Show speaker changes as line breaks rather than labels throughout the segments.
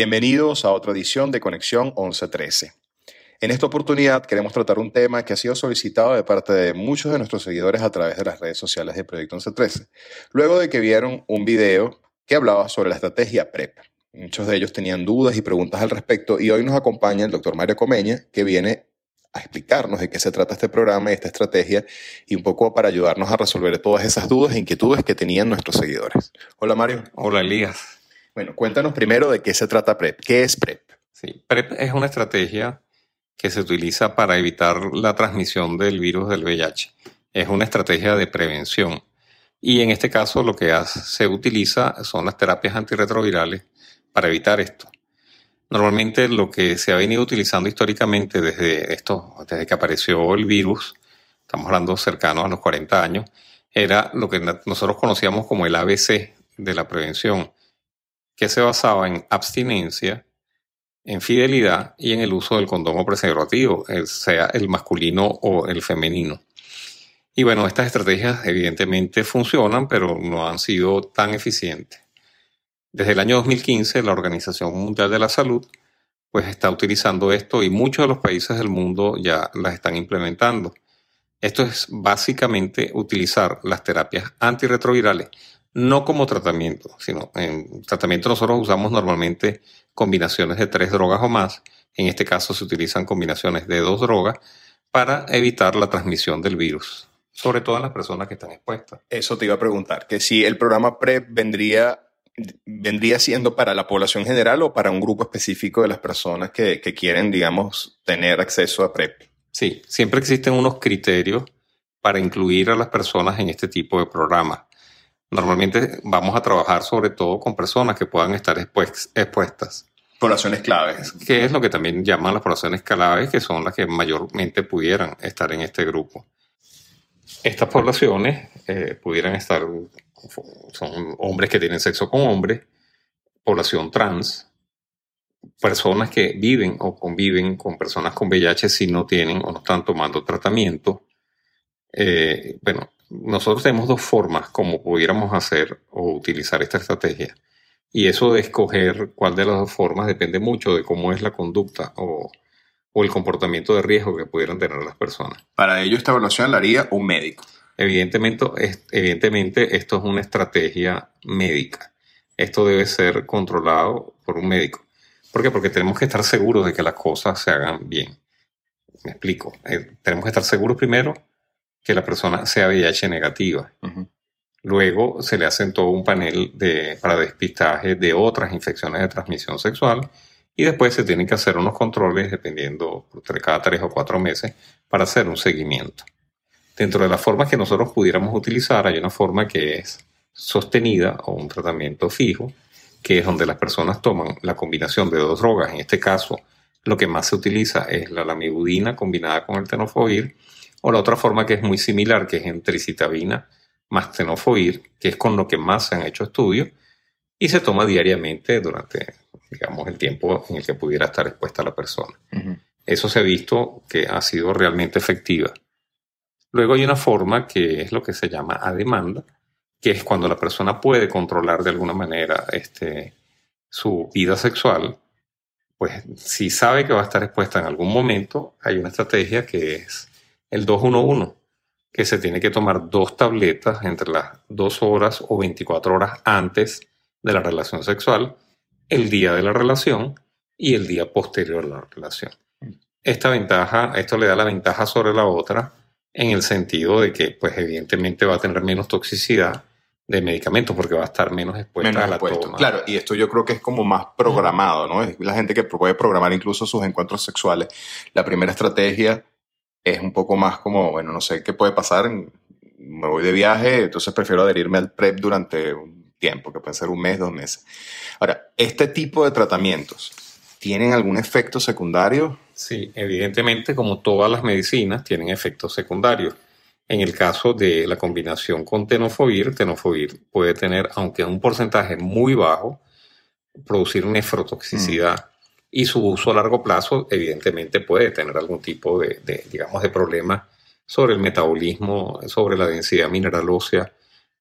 Bienvenidos a otra edición de Conexión 1113. En esta oportunidad queremos tratar un tema que ha sido solicitado de parte de muchos de nuestros seguidores a través de las redes sociales de Proyecto 1113, luego de que vieron un video que hablaba sobre la estrategia PREP. Muchos de ellos tenían dudas y preguntas al respecto y hoy nos acompaña el doctor Mario Comeña, que viene a explicarnos de qué se trata este programa y esta estrategia y un poco para ayudarnos a resolver todas esas dudas e inquietudes que tenían nuestros seguidores. Hola Mario.
Hola Elías.
Bueno, cuéntanos primero de qué se trata PrEP. ¿Qué es PrEP?
Sí, PrEP es una estrategia que se utiliza para evitar la transmisión del virus del VIH. Es una estrategia de prevención. Y en este caso lo que se utiliza son las terapias antirretrovirales para evitar esto. Normalmente lo que se ha venido utilizando históricamente desde esto, desde que apareció el virus, estamos hablando cercanos a los 40 años, era lo que nosotros conocíamos como el ABC de la prevención, que se basaba en abstinencia, en fidelidad y en el uso del condón preservativo, sea el masculino o el femenino. Y bueno, estas estrategias evidentemente funcionan, pero no han sido tan eficientes. Desde el año 2015, la Organización Mundial de la Salud pues está utilizando esto y muchos de los países del mundo ya las están implementando. Esto es básicamente utilizar las terapias antirretrovirales no como tratamiento, sino en tratamiento nosotros usamos normalmente combinaciones de tres drogas o más. En este caso se utilizan combinaciones de dos drogas para evitar la transmisión del virus, sobre todo en las personas que están expuestas.
Eso te iba a preguntar, que si el programa PrEP vendría, vendría siendo para la población general o para un grupo específico de las personas que, que quieren, digamos, tener acceso a PrEP.
Sí, siempre existen unos criterios para incluir a las personas en este tipo de programas. Normalmente vamos a trabajar sobre todo con personas que puedan estar expuestas.
Poblaciones claves.
Que es lo que también llaman las poblaciones claves, que son las que mayormente pudieran estar en este grupo. Estas poblaciones eh, pudieran estar, son hombres que tienen sexo con hombres, población trans, personas que viven o conviven con personas con VIH si no tienen o no están tomando tratamiento. Eh, bueno, nosotros tenemos dos formas como pudiéramos hacer o utilizar esta estrategia. Y eso de escoger cuál de las dos formas depende mucho de cómo es la conducta o, el comportamiento de riesgo que pudieran tener las personas.
Para ello, esta evaluación la haría un médico.
Evidentemente, evidentemente, esto es una estrategia médica. Esto debe ser controlado por un médico. ¿Por qué? Porque tenemos que estar seguros de que las cosas se hagan bien. Me explico. Eh, tenemos que estar seguros primero que la persona sea VIH negativa. Luego se le hacen todo un panel de, para despistaje de otras infecciones de transmisión sexual y después se tienen que hacer unos controles dependiendo de cada tres o cuatro meses para hacer un seguimiento. Dentro de las formas que nosotros pudiéramos utilizar hay una forma que es sostenida o un tratamiento fijo, que es donde las personas toman la combinación de dos drogas. En este caso, lo que más se utiliza es la lamivudina combinada con el tenofovir o la otra forma que es muy similar, que es en tricitabina más tenofovir, que es con lo que más se han hecho estudios, y se toma diariamente durante, digamos, el tiempo en el que pudiera estar expuesta la persona. Eso se ha visto que ha sido realmente efectiva. Luego hay una forma que es lo que se llama a demanda, que es cuando la persona puede controlar de alguna manera este, su vida sexual, pues si sabe que va a estar expuesta en algún momento, hay una estrategia que es el 211, que se tiene que tomar dos tabletas entre las dos horas o 24 horas antes de la relación sexual, el día de la relación y el día posterior a la relación. Esta ventaja, esto le da la ventaja sobre la otra en el sentido de que, pues, evidentemente va a tener menos toxicidad de medicamentos porque va a estar menos expuesta a la toma.
Claro, y esto yo creo que es como más programado, ¿no? Es la gente que puede programar incluso sus encuentros sexuales. La primera estrategia es un poco más como, bueno, no sé qué puede pasar, me voy de viaje, entonces prefiero adherirme al PrEP durante un tiempo, que puede ser un mes, dos meses. Ahora, ¿este tipo de tratamientos tienen algún efecto secundario?
Sí, evidentemente, como todas las medicinas, tienen efectos secundarios. En el caso de la combinación con tenofovir, tenofovir puede tener, aunque un porcentaje muy bajo, producir nefrotoxicidad. Mm y su uso a largo plazo evidentemente puede tener algún tipo de, digamos, de problema sobre el metabolismo, sobre la densidad mineral ósea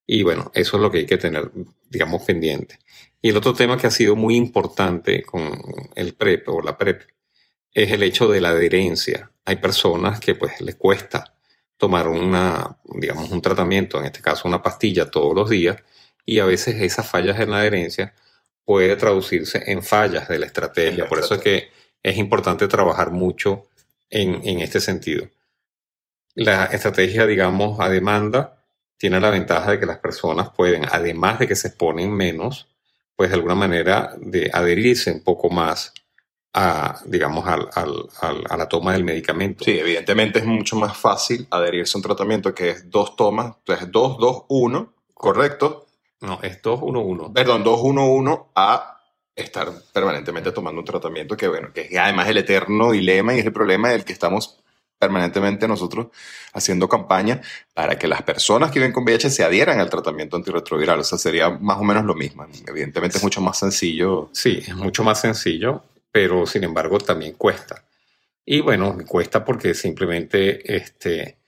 Y bueno, eso es lo que hay que tener, digamos, pendiente. Y el otro tema que ha sido muy importante con el PrEP o la PrEP es el hecho de la adherencia. Hay personas que pues les cuesta tomar una, digamos, un tratamiento, en este caso una pastilla todos los días, y a veces esas fallas en la adherencia puede traducirse en fallas de la estrategia. Por eso es que es importante trabajar mucho en, en este sentido. La estrategia, digamos, a demanda tiene la ventaja de que las personas pueden, además de que se exponen menos, pues de alguna manera de adherirse un poco más a, digamos, al, al, a la toma del medicamento.
Sí, evidentemente es mucho más fácil adherirse a un tratamiento que es dos tomas, entonces 2, 2, 1, correcto.
No, es 2, 1, 1.
Perdón, 2, 1, 1 a estar permanentemente tomando un tratamiento que, bueno, que es además el eterno dilema y es el problema del que estamos permanentemente nosotros haciendo campaña para que las personas que viven con VIH se adhieran al tratamiento antirretroviral. O sea, sería más o menos lo mismo. Evidentemente es mucho más sencillo.
Sí, es mucho más sencillo, pero sin embargo también cuesta. Y bueno, cuesta porque simplemente este,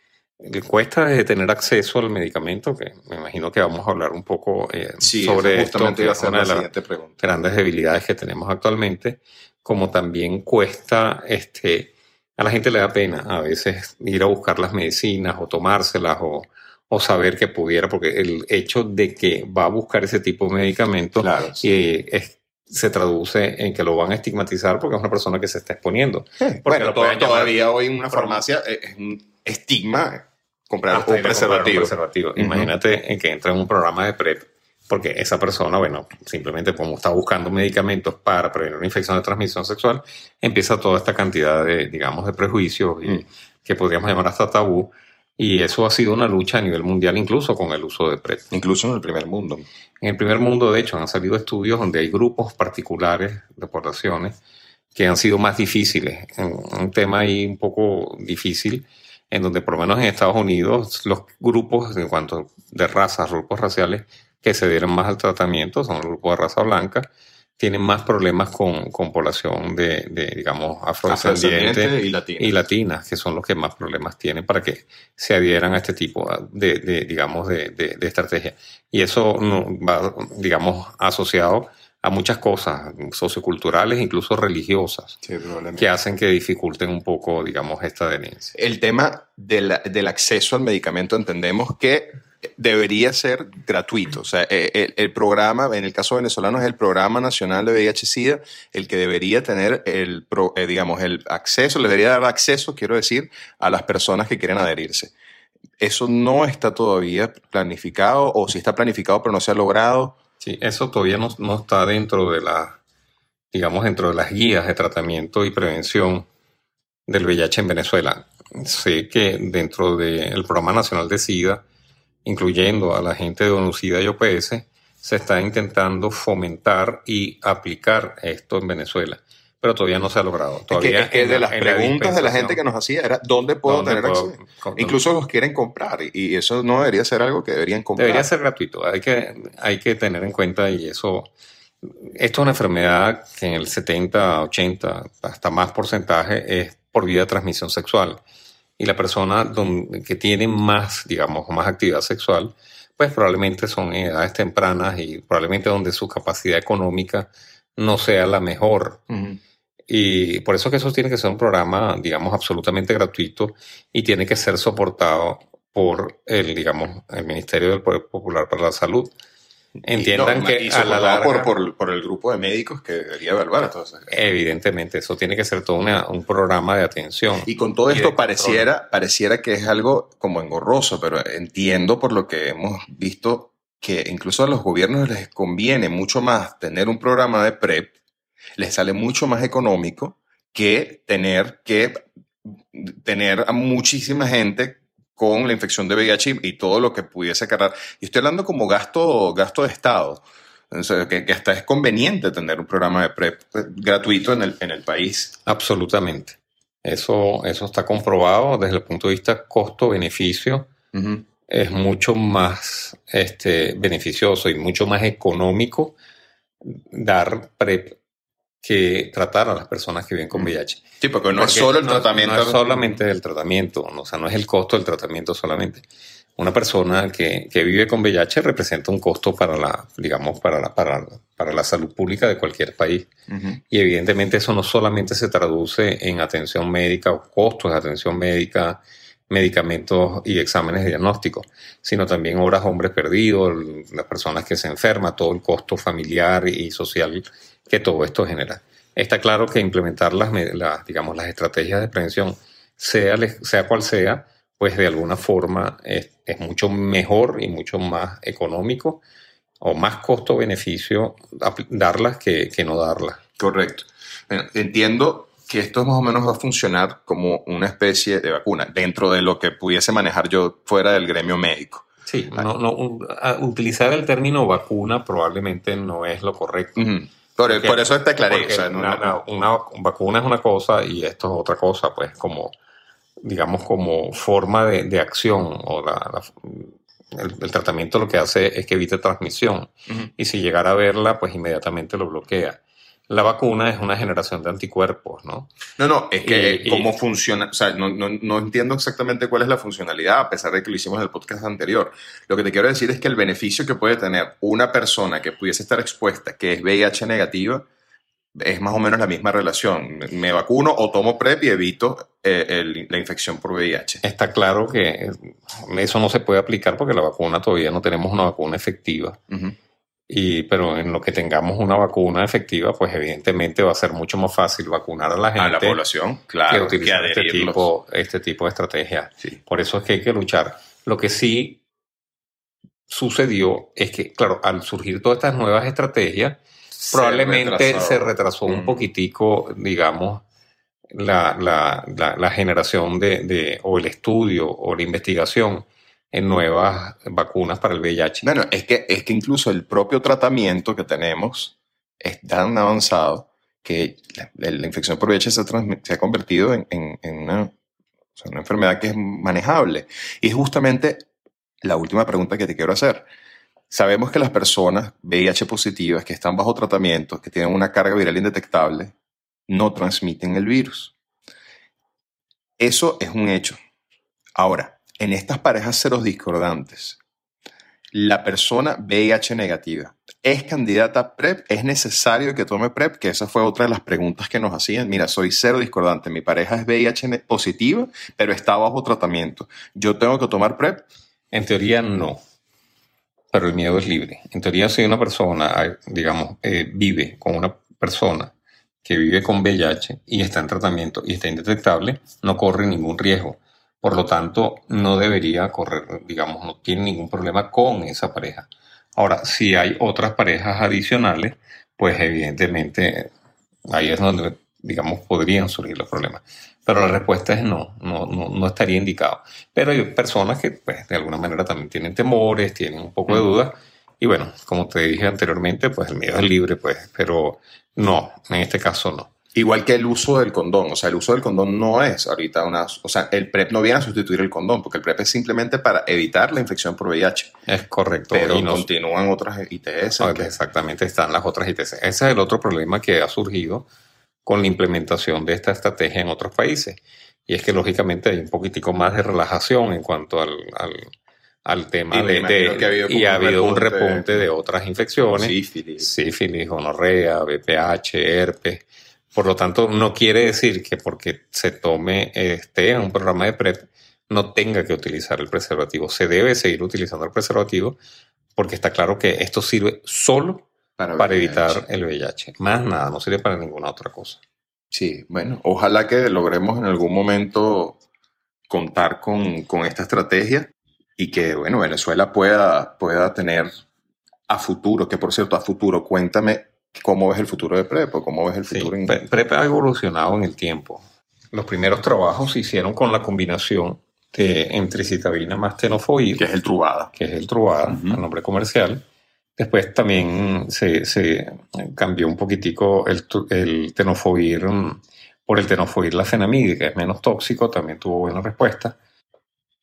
cuesta de tener acceso al medicamento, que me imagino que vamos a hablar un poco eh, sobre esto, que es una de las grandes debilidades que tenemos actualmente, como también cuesta, este, a la gente le da pena a veces ir a buscar las medicinas o tomárselas o, o saber que pudiera, porque el hecho de que va a buscar ese tipo de medicamentos y es se traduce en que lo van a estigmatizar porque es una persona que se está exponiendo.
bueno, todavía hoy en una farmacia es un estigma comprar un preservativo.
Imagínate en que entra en un programa de PrEP porque esa persona, bueno, simplemente como está buscando medicamentos para prevenir una infección de transmisión sexual, empieza toda esta cantidad de, digamos, de prejuicios mm. que podríamos llamar hasta tabú. Y eso ha sido una lucha a nivel mundial, incluso con el uso de PrEP.
Incluso en el primer mundo.
En el primer mundo, de hecho, han salido estudios donde hay grupos particulares de poblaciones que han sido más difíciles. Un tema ahí un poco difícil, en donde por lo menos en Estados Unidos los grupos en cuanto de razas, grupos raciales que se dieron más al tratamiento son los grupos de raza blanca, tienen más problemas con, con población de, de, digamos, afrodescendientes y, y, latinas, que son los que más problemas tienen para que se adhieran a este tipo de, de digamos, de, de, estrategia. Y eso va, digamos, asociado a muchas cosas socioculturales, incluso religiosas, que hacen que dificulten un poco, digamos, esta adherencia.
El tema del, del acceso al medicamento, entendemos que debería ser gratuito. O sea, eh, el, programa, en el caso venezolano, es el Programa Nacional de VIH-Sida el que debería tener el, eh, digamos, el acceso, le debería dar acceso, quiero decir, a las personas que quieren adherirse. Eso no está todavía planificado, o si está planificado pero no se ha logrado.
Sí, eso todavía no, no está dentro de la, digamos, dentro de las guías de tratamiento y prevención del VIH en Venezuela. Sé que dentro del Programa Nacional de SIDA, incluyendo a la gente de ONUCIDA y OPS, se está intentando fomentar y aplicar esto en Venezuela. Pero todavía no se ha logrado. Todavía
es que, de las preguntas de la gente que nos hacía era ¿dónde puedo tener acceso? Incluso los quieren comprar y eso no debería ser algo que deberían comprar.
Debería ser gratuito. Hay que, hay que tener en cuenta y eso. Esto es una enfermedad que en el 70, 80, hasta más porcentaje es por vía de transmisión sexual y la persona donde, que tiene más, digamos, más actividad sexual, pues probablemente son en edades tempranas y probablemente donde su capacidad económica no sea la mejor. Y por eso que eso tiene que ser un programa, digamos, absolutamente gratuito y tiene que ser soportado por el, digamos, el Ministerio del Poder Popular para la Salud entiendan que
a la larga, por, por, el grupo de médicos que debería evaluar eso.
Evidentemente, eso tiene que ser todo un programa de atención.
Y con todo esto pareciera, pareciera que es algo como engorroso, pero entiendo por lo que hemos visto que incluso a los gobiernos les conviene mucho más tener un programa de PrEP, les sale mucho más económico que tener que tener a muchísima gente con la infección de VIH y todo lo que pudiese cargar. Y estoy hablando como gasto, gasto de Estado. que, hasta es conveniente tener un programa de PrEP eh, gratuito en el, en el país.
Absolutamente. Eso, eso está comprobado desde el punto de vista costo-beneficio. Es mucho más este, beneficioso y mucho más económico dar PrEP que tratar a las personas que viven con VIH.
Sí, porque no es solo el tratamiento.
No es solamente el tratamiento, o sea, no es el costo del tratamiento solamente. una persona que, que, vive con VIH representa un costo para la, digamos, para la, para, para la salud pública de cualquier país. Uh -huh. Y evidentemente eso no solamente se traduce en atención médica o costos de atención médica, medicamentos y exámenes de diagnóstico, sino también obras hombres perdidos, las personas que se enferman, todo el costo familiar y social que todo esto genera. Está claro que implementar las, las digamos, las estrategias de prevención, sea, sea cual sea, pues de alguna forma es, es mucho mejor y mucho más económico o más costo-beneficio darlas que, que no darlas.
Correcto. Bueno, entiendo que esto más o menos va a funcionar como una especie de vacuna dentro de lo que pudiese manejar yo fuera del gremio médico.
Sí, no, no, utilizar el término vacuna probablemente no es lo correcto.
Uh -huh. Por, porque, por, eso te aclaré. O sea, no,
una, vacuna es una cosa y esto es otra cosa, pues como, digamos, como forma de, de acción o la, la, el, el, tratamiento lo que hace es que evite transmisión uh -huh. y si llegara a verla, pues inmediatamente lo bloquea la vacuna es una generación de anticuerpos, ¿no?
No, no, es que y, cómo y, funciona, o sea, no, no, no, entiendo exactamente cuál es la funcionalidad, a pesar de que lo hicimos en el podcast anterior. Lo que te quiero decir es que el beneficio que puede tener una persona que pudiese estar expuesta, que es VIH negativa, es más o menos la misma relación. Me vacuno o tomo PrEP y evito eh, el, la infección por VIH.
Está claro que eso no se puede aplicar porque la vacuna todavía no tenemos una vacuna efectiva. Uh -huh. Y, pero en lo que tengamos una vacuna efectiva, pues evidentemente va a ser mucho más fácil vacunar a la gente.
A la población, claro.
Que utilizar que este, tipo, este tipo de estrategias. Sí. Por eso es que hay que luchar. Lo que sí sucedió es que, claro, al surgir todas estas nuevas estrategias, se probablemente retrasó. se retrasó mm. un poquitico, digamos, la, la, la, la generación de, de, o el estudio o la investigación en nuevas vacunas para el VIH.
Bueno, es que, es que incluso el propio tratamiento que tenemos es tan avanzado que la, infección por VIH se, se ha convertido en, en, una, una enfermedad que es manejable. Y es justamente la última pregunta que te quiero hacer. Sabemos que las personas VIH positivas que están bajo tratamiento, que tienen una carga viral indetectable, no transmiten el virus. Eso es un hecho. Ahora, en estas parejas serodiscordantes, la persona VIH negativa es candidata a PrEP, es necesario que tome PrEP, que esa fue otra de las preguntas que nos hacían. Mira, soy cero discordante, mi pareja es VIH positiva, pero está bajo tratamiento. ¿Yo tengo que tomar PrEP?
En teoría no, pero el miedo es libre. En teoría si una persona, digamos, eh, vive con una persona que vive con VIH y está en tratamiento y está indetectable, no corre ningún riesgo por lo tanto, no debería correr, digamos, no tiene ningún problema con esa pareja. Ahora, si hay otras parejas adicionales, pues evidentemente ahí es donde, digamos, podrían surgir los problemas. Pero la respuesta es no, no, no, no estaría indicado. Pero hay personas que, pues, de alguna manera también tienen temores, tienen un poco de dudas. Y bueno, como te dije anteriormente, pues el miedo es libre, pues, pero no, en este caso no.
Igual que el uso del condón, o sea, el uso del condón no es ahorita una, o sea, el PrEP no viene a sustituir el condón, porque el PrEP es simplemente para evitar la infección por VIH.
Es correcto.
Pero y continúan otras ITS.
Exactamente, están las otras ITS. Ese es el otro problema que ha surgido con la implementación de esta estrategia en otros países. Y es que lógicamente hay un poquitico más de relajación en cuanto al, al, al tema
y
de, de
ha habido
y ha habido un repunte, un repunte de otras infecciones.
Sífilis.
Sífilis, gonorrea, BPH, herpes por lo tanto, no quiere decir que porque se tome, esté en un programa de PrEP, no tenga que utilizar el preservativo. Se debe seguir utilizando el preservativo porque está claro que esto sirve solo para, para evitar el VIH. Más nada, no sirve para ninguna otra cosa.
Sí, bueno, ojalá que logremos en algún momento contar con, con esta estrategia y que, bueno, Venezuela pueda, pueda tener a futuro, que por cierto, a futuro, cuéntame ¿Cómo ves el futuro de PrEP o cómo ves el futuro?
Sí, en... PrEP ha evolucionado en el tiempo. Los primeros trabajos se hicieron con la combinación de entre citabina más tenofovir.
Que es el Truvada.
Que es el Truvada, uh -huh. el nombre comercial. Después también se, se cambió un poquitico el, el tenofovir por el tenofovir la fenamide, que es menos tóxico, también tuvo buena respuesta.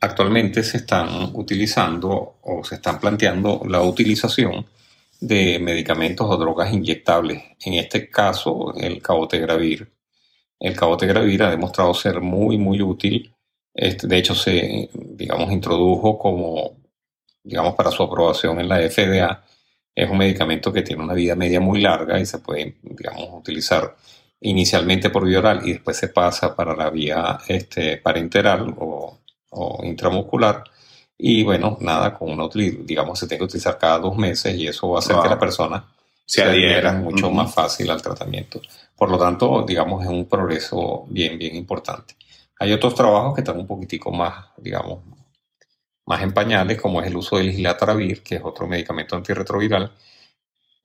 Actualmente se están utilizando o se están planteando la utilización de medicamentos o drogas inyectables. En este caso, el cabotegravir. El cabotegravir ha demostrado ser muy, muy útil Este, de hecho, se, digamos, introdujo como, digamos, para su aprobación en la FDA. Es un medicamento que tiene una vida media muy larga y se puede, digamos, utilizar inicialmente por vía oral y después se pasa para la vía este, parenteral o, o intramuscular. Y bueno, nada, con una digamos, se tiene que utilizar cada dos meses y eso va a hacer que la persona se adhiera mucho más fácil al tratamiento. Por lo tanto, digamos, es un progreso bien, bien importante. Hay otros trabajos que están un poquitico más, digamos, más en pañales, como es el uso del islatravir, que es otro medicamento antirretroviral,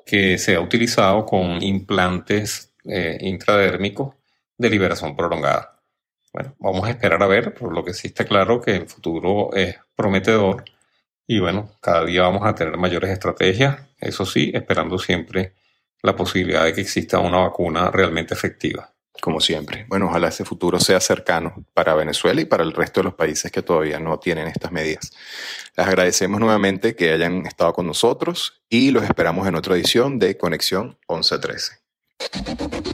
que se ha utilizado con implantes eh, intradérmicos de liberación prolongada. Bueno, vamos a esperar a ver, por lo que sí está claro que el futuro es prometedor y bueno, cada día vamos a tener mayores estrategias, eso sí, esperando siempre la posibilidad de que exista una vacuna realmente efectiva.
Como siempre. Bueno, ojalá ese futuro sea cercano para Venezuela y para el resto de los países que todavía no tienen estas medidas. Les agradecemos nuevamente que hayan estado con nosotros y los esperamos en otra edición de Conexión 1113.